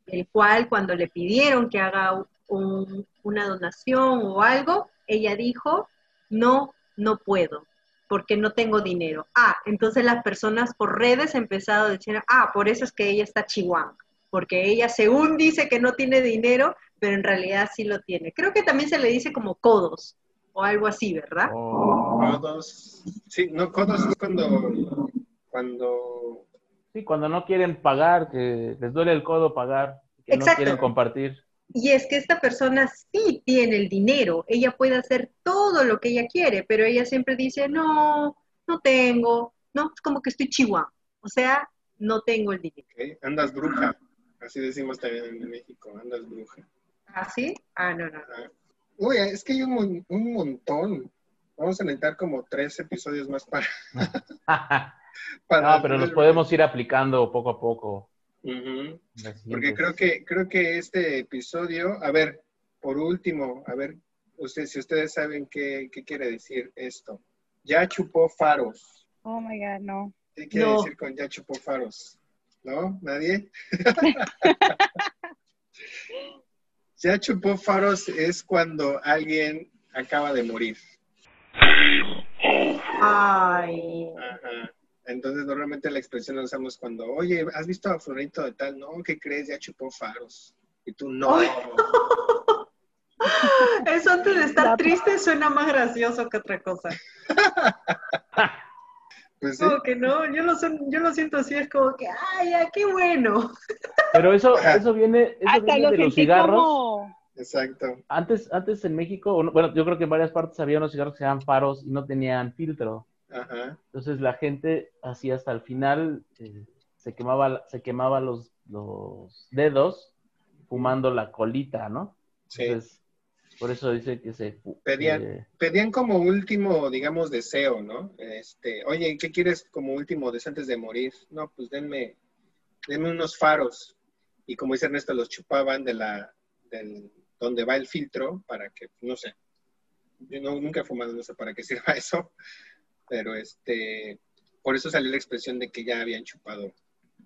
el cual cuando le pidieron que haga una donación o algo, ella dijo, no, no puedo, porque no tengo dinero. Ah, entonces las personas por redes han empezado a decir, ah, por eso es que ella está chihuahua, porque ella según dice que no tiene dinero, pero en realidad sí lo tiene. Creo que también se le dice como codos o algo así, ¿verdad? Oh. Codos. Sí, no, codos es cuando, cuando... Sí, cuando no quieren pagar, que les duele el codo pagar, que no quieren compartir. Y es que esta persona sí tiene el dinero, ella puede hacer todo lo que ella quiere, pero ella siempre dice, no, no tengo, no, es como que estoy chihuahua, o sea, no tengo el dinero. Andas bruja, así decimos también en México, andas bruja. ¿Ah, sí? Ah, no, no. Uy, es que hay un, montón. Vamos a necesitar como tres episodios más para... para no, pero los podemos ir aplicando poco a poco. Porque creo que, creo que este episodio, a ver, por último, a ver, usted, si ustedes saben qué, quiere decir esto. Ya chupó faros. Oh my God, no. ¿Qué quiere decir con ya chupó faros? ¿No? ¿Nadie? ya chupó faros es cuando alguien acaba de morir. Ay. Ajá. Entonces, normalmente la expresión la usamos cuando, oye, ¿has visto a Florito de tal? No, ¿qué crees? Ya chupó faros. Y tú, no. Eso antes de estar triste suena más gracioso que otra cosa. pues sí. Como que no, yo lo, yo lo siento así, es como que, ¡ay, ya, qué bueno! Pero eso, eso viene, eso viene de los cigarros. Exacto. Antes, antes en México, bueno, yo creo que en varias partes había unos cigarros que se llamaban faros y no tenían filtro. Entonces la gente hacía hasta el final, eh, se quemaba, se quemaba los, los dedos fumando la colita, ¿no? Sí. Entonces, por eso dice que se... Pedían, pedían como último, digamos, deseo, ¿no? Este, oye, ¿qué quieres como último deseo antes de morir? No, pues denme, denme unos faros. Y como dice Ernesto, los chupaban de la, del, donde va el filtro para que, no sé, yo no, nunca he fumado, no sé para qué sirva eso, pero este, por eso salió la expresión de que ya habían chupado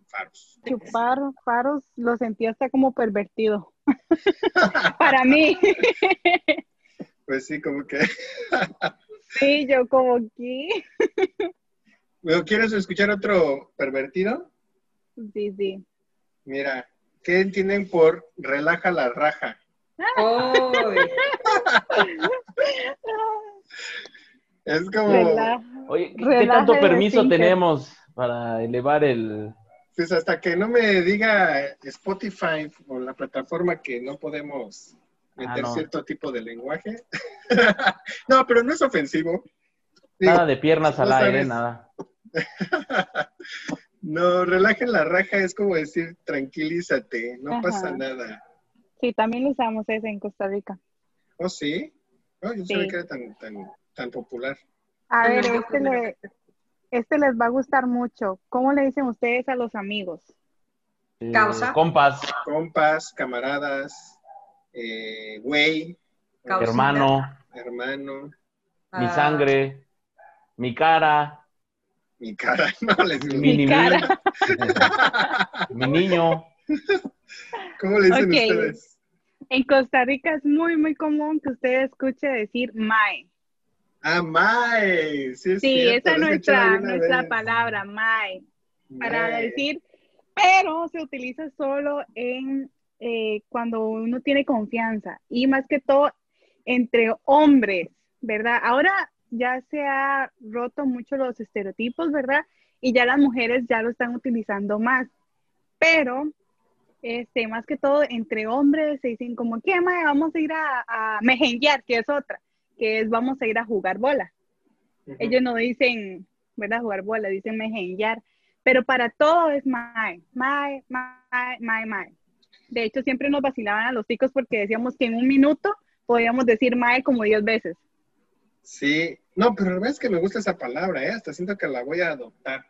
faros. Chupar faros lo sentía hasta como pervertido. Para mí. Pues sí, como que. sí, yo como que. ¿Quieres escuchar otro pervertido? Sí, sí. Mira, ¿qué entienden por relaja la raja? Es como. Oye, ¿qué tanto permiso tenemos para elevar el. Pues hasta que no me diga Spotify o la plataforma que no podemos meter ah, cierto tipo de lenguaje. no, pero no es ofensivo. nada de piernas al aire, nada. no, relajen la raja es como decir tranquilízate, no pasa nada. Sí, también usamos ese en Costa Rica. ¿Oh, sí? yo no sabía que era tan, tan tan popular. A ver, este, este les va a gustar mucho. ¿Cómo le dicen ustedes a los amigos? Eh, Causa. Compas. Compas, camaradas, eh, güey. hermano. Hermano. Mi ah. sangre. Mi cara. Mi cara, no les digo. Mi, mi niño. ¿Cómo le dicen ustedes? En Costa Rica es muy, muy común que usted escuche decir mae. Ah, mae. Sí, sí esa es nuestra, nuestra palabra, mae, para decir, pero se utiliza solo en eh, cuando uno tiene confianza y más que todo entre hombres, ¿verdad? Ahora ya se ha roto mucho los estereotipos, ¿verdad? Y ya las mujeres ya lo están utilizando más. Pero, este, más que todo, entre hombres se dicen como, ¿qué, mae? Vamos a ir a, a que es otra, que es vamos a ir a jugar bola. Ellos no dicen, ¿verdad? Jugar bola, dicen mejenguear. Pero para todo es mae, mae, mae, mae, mae. De hecho, siempre nos vacilaban a los chicos porque decíamos que en un minuto podíamos decir mae como diez veces. Sí, no, pero la verdad es que me gusta esa palabra, ¿eh? Hasta siento que la voy a adoptar.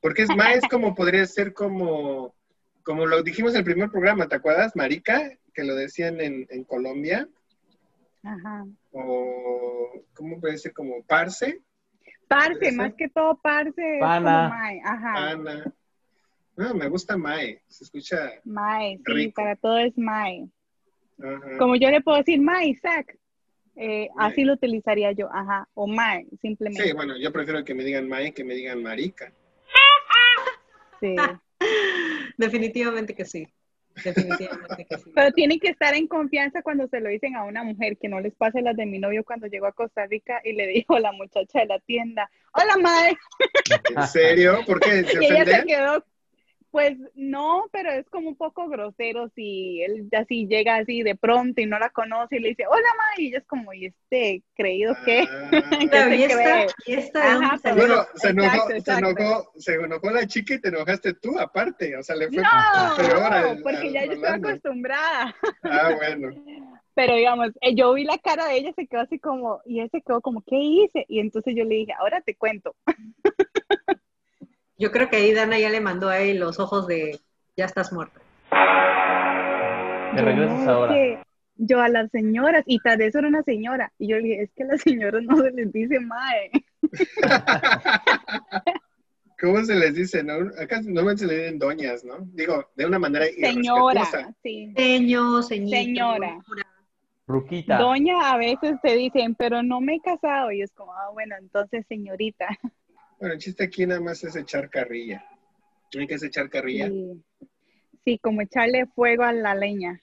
Porque es mae, es como podría ser como, como lo dijimos en el primer programa, ¿te acuerdas? Marica, que lo decían en, en Colombia. Ajá. O, ¿cómo puede ser? Como parce. Parce, más que todo parce. Pana. mae. Ajá. Pana. No, me gusta Mae, se escucha. Mae, sí, para todo es Mae. Como yo le puedo decir Mae, Isaac, eh, así lo utilizaría yo, ajá, o Mae, simplemente. Sí, bueno, yo prefiero que me digan Mae que me digan Marica. Sí. Definitivamente que sí. Definitivamente que sí. Pero tienen que estar en confianza cuando se lo dicen a una mujer, que no les pase las de mi novio cuando llegó a Costa Rica y le dijo a la muchacha de la tienda, hola Mae. ¿En serio? ¿Por qué? ¿Se y ella se quedó pues no, pero es como un poco grosero si él así llega así de pronto y no la conoce y le dice, hola, ma, y ella es como, ¿y este creído que Ah, ¿Y esta, se, bueno, se, enojó, se, enojó, se enojó la chica y te enojaste tú aparte, o sea, le fue no, peor porque ya yo estoy acostumbrada. Ah, bueno. Pero digamos, eh, yo vi la cara de ella, se quedó así como, y él se quedó como, ¿qué hice? Y entonces yo le dije, ahora te cuento. Yo creo que ahí Dana ya le mandó a él los ojos de ya estás muerto. Te regresas ahora. yo a las señoras, y tal vez era una señora, y yo le dije, es que a las señoras no se les dice mae. ¿Cómo se les dice? No? Acá normalmente se le dicen doñas, ¿no? Digo, de una manera Señora, sí. Señor, señora. Ruquita. Doña a veces te dicen, pero no me he casado, y es como, ah, bueno, entonces señorita. Bueno, el chiste aquí nada más es echar carrilla. Hay que echar carrilla. Sí. como echarle fuego a la leña.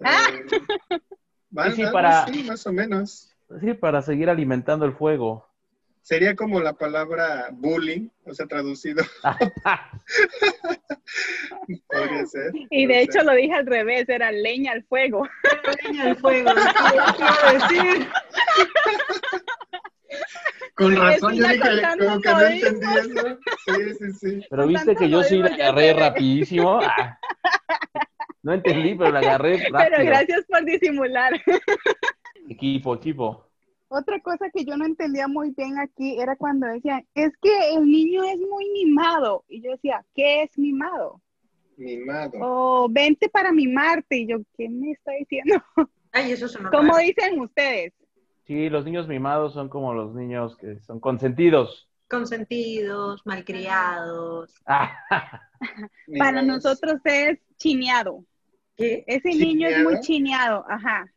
Eh, sí, para, sí, más o menos. Sí, para seguir alimentando el fuego. Sería como la palabra bullying, o sea, traducido. Podría ser. Y de hecho lo dije al revés, era leña al fuego. leña al fuego, decir. Con razón, yo dije, como que no entendí eso. Sí, sí, sí. Pero viste que yo sí la agarré rapidísimo. Ah. No entendí, pero la agarré rápido. Pero gracias por disimular. Equipo, equipo. Otra cosa que yo no entendía muy bien aquí era cuando decían, es que el niño es muy mimado. Y yo decía, ¿qué es mimado? Mimado. O vente para mimarte. Y yo, ¿qué me está diciendo? Ay, eso es ¿Cómo dicen ustedes? Sí, los niños mimados son como los niños que son consentidos. Consentidos, malcriados. Para nosotros es chineado. ¿Qué? Ese niño es muy chineado, ajá.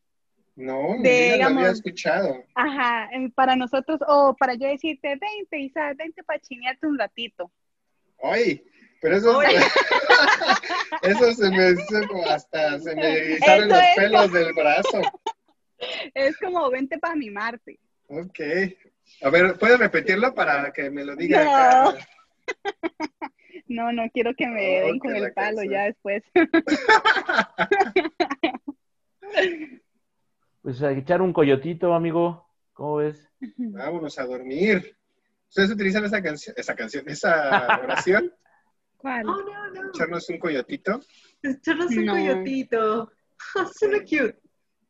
No, de, lo había escuchado. Ajá, para nosotros, o para yo decirte, vente, Isa, vente para chinearte un ratito. Ay, pero eso, eso se me, hasta se me salen los pelos del brazo. es como vente para mimarte. Ok. A ver, ¿puedes repetirlo para que me lo diga? No, no, quiero que me den con el palo ya después. pues a echar un coyotito, amigo. ¿Cómo ves? Vámonos a dormir. ¿Ustedes utilizan esa canción, esa canción, esa oración? ¿Cuál? No, no, no. Echarnos un coyotito. Echarnos un coyotito. Suena cute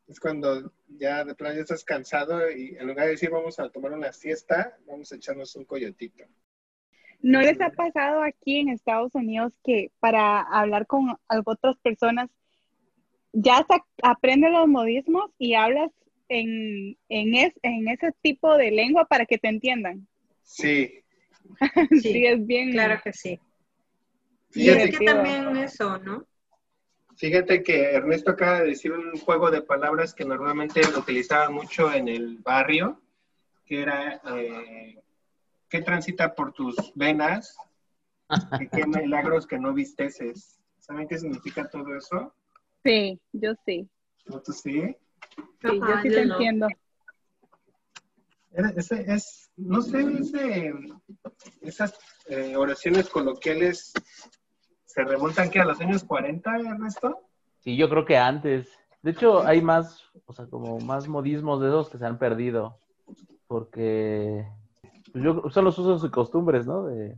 es cuando ya de plano ya estás cansado y en lugar de decir vamos a tomar una siesta, vamos a echarnos un coyotito. ¿No les ha pasado aquí en Estados Unidos que para hablar con otras personas ya aprendes los modismos y hablas en, en, en ese tipo de lengua para que te entiendan? Sí. sí, es bien. Claro que sí. Y es que también eso, ¿no? Fíjate que Ernesto acaba de decir un juego de palabras que normalmente utilizaba mucho en el barrio, que era eh, ¿qué transita por tus venas? ¿Qué milagros que no visteces? ¿Saben qué significa todo eso? Sí, yo sí. ¿No tú sí? Sí, yo sí te entiendo. Ese, es, no sé, ese, esas eh, oraciones coloquiales se remontan que a los años 40, Ernesto. Sí, yo creo que antes. De hecho, hay más, o sea, como más modismos de esos que se han perdido. Porque pues yo, son los usos y costumbres, ¿no? De,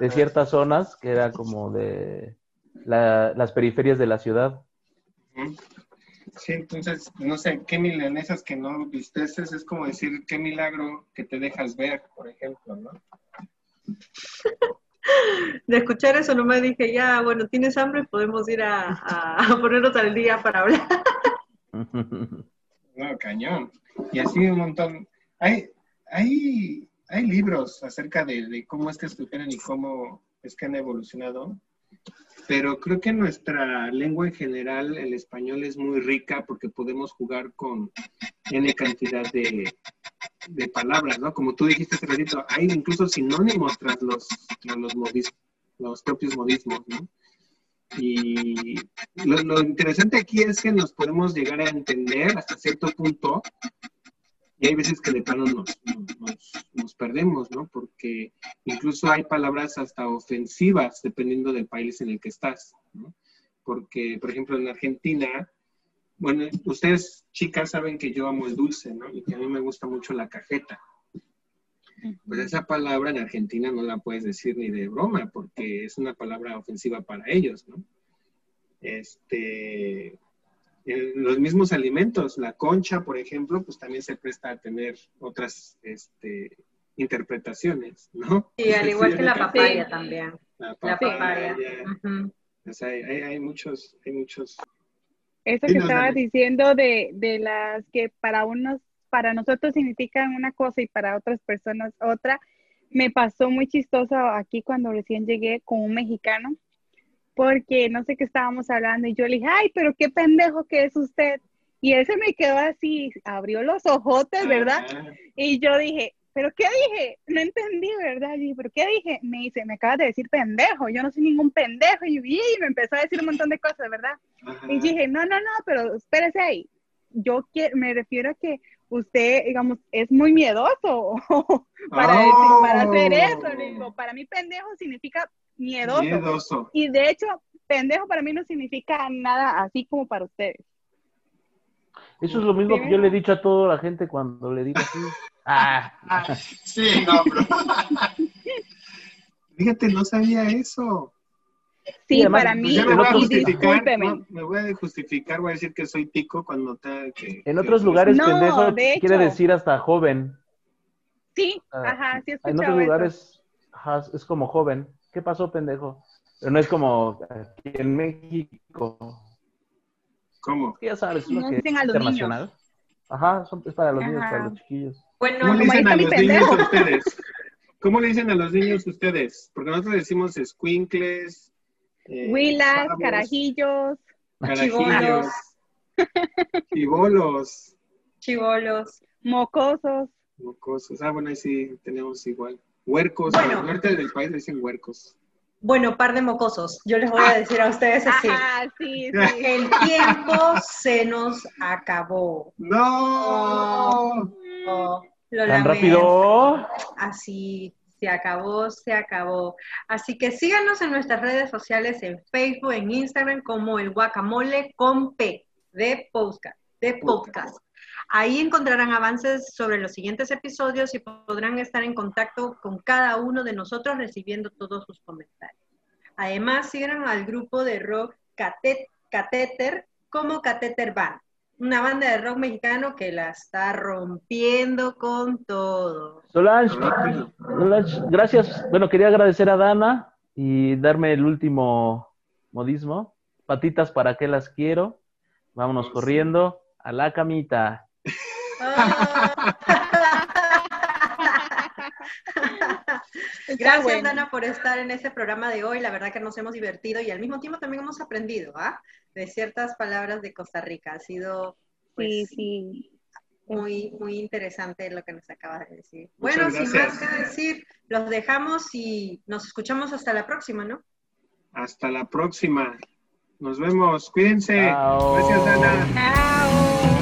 de ciertas zonas que era como de las periferias de la ciudad. Sí, entonces, no sé, qué milanesas que no visteces es como decir qué milagro que te dejas ver, por ejemplo, ¿no? De escuchar eso nomás dije, ya, bueno, tienes hambre, podemos ir a, ponernos al día para hablar. No, cañón. Y así un montón. Hay, hay, hay libros acerca de, cómo es que estuvieron y cómo es que han evolucionado pero creo que nuestra lengua en general, el español, es muy rica porque podemos jugar con N cantidad de, palabras, ¿no? Como tú dijiste hace ratito, hay incluso sinónimos tras los, los, modismos, los propios modismos, ¿no? Y lo, interesante aquí es que nos podemos llegar a entender hasta cierto punto y hay veces que de plano nos, nos, perdemos, ¿no? Porque incluso hay palabras hasta ofensivas dependiendo del país en el que estás, ¿no? Porque, por ejemplo, en Argentina, bueno, ustedes chicas saben que yo amo el dulce, ¿no? Y que a mí me gusta mucho la cajeta. Pues esa palabra en Argentina no la puedes decir ni de broma, porque es una palabra ofensiva para ellos, ¿no? Este, los mismos alimentos, la concha, por ejemplo, pues también se presta a tener otras este, interpretaciones, ¿no? Sí, al igual que la papaya también. La papaya. o sea, hay, muchos, hay muchos. Eso que estabas diciendo de, de las que para unos, para nosotros significan una cosa y para otras personas otra, me pasó muy chistoso aquí cuando recién llegué con un mexicano porque no sé qué estábamos hablando y yo le dije, ay, pero qué pendejo que es usted. Y él se me quedó así, abrió los ojotes, ¿verdad? Y yo dije, ¿pero qué dije? No entendí, ¿verdad? Y dije, ¿pero qué dije? Me dice, me acabas de decir pendejo, yo no soy ningún pendejo. Y, me empezó a decir un montón de cosas, ¿verdad? Y dije, no, no, no, pero espérese ahí. Yo me refiero a que usted, digamos, es muy miedoso para, para hacer eso. Le digo, para mí pendejo significa miedoso. Y de hecho, pendejo para mí no significa nada así como para ustedes. Eso es lo mismo que yo le he dicho a toda la gente cuando le digo así. Ah. Sí, no, pero... Fíjate, no sabía eso. Sí, para mí. me, voy a justificar, me voy a justificar, voy a decir que soy tico cuando te... Que, en otros lugares, pendejo quiere decir hasta joven. Sí, ah, ajá, sí En otros lugares es como joven. ¿Qué pasó, pendejo? Pero no es como aquí en México. ¿Cómo? Ya sabes, es lo que es internacional. Ajá, es para los niños, para los chiquillos. Bueno, ¿Cómo le dicen a los niños a ustedes? ¿Cómo le dicen a los niños ustedes? Porque nosotros decimos squinkles, eh, Huilas, carajillos, carajillos, chivolos, chivolos, mocosos. Mocosos. Ah, bueno, ahí sí tenemos igual. Huercos, bueno, al norte del país dicen huercos. Bueno, par de mocosos. Yo les voy a decir a ustedes así. Ah, sí, sí. El tiempo se nos acabó. No. ¿Tan rápido? Así se acabó, se acabó. Así que síganos en nuestras redes sociales, en Facebook, en Instagram, como el guacamole con P de podcast. De podcast. Ahí encontrarán avances sobre los siguientes episodios y podrán estar en contacto con cada uno de nosotros recibiendo todos sus comentarios. Además, sigan al grupo de rock Catéter como Catéter Band, una banda de rock mexicano que la está rompiendo con todo. Solange, gracias. Bueno, quería agradecer a Dana y darme el último modismo. Patitas, ¿para qué las quiero? Vámonos corriendo a la camita. Gracias, Dana, por estar en este programa de hoy. La verdad que nos hemos divertido y al mismo tiempo también hemos aprendido ¿ah? de ciertas palabras de Costa Rica. Ha sido pues, sí, sí. Muy, muy interesante lo que nos acaba de decir. bueno, sin más que decir, los dejamos y nos escuchamos hasta la próxima, ¿no? Hasta la próxima. Nos vemos. Cuídense. Gracias, Dana.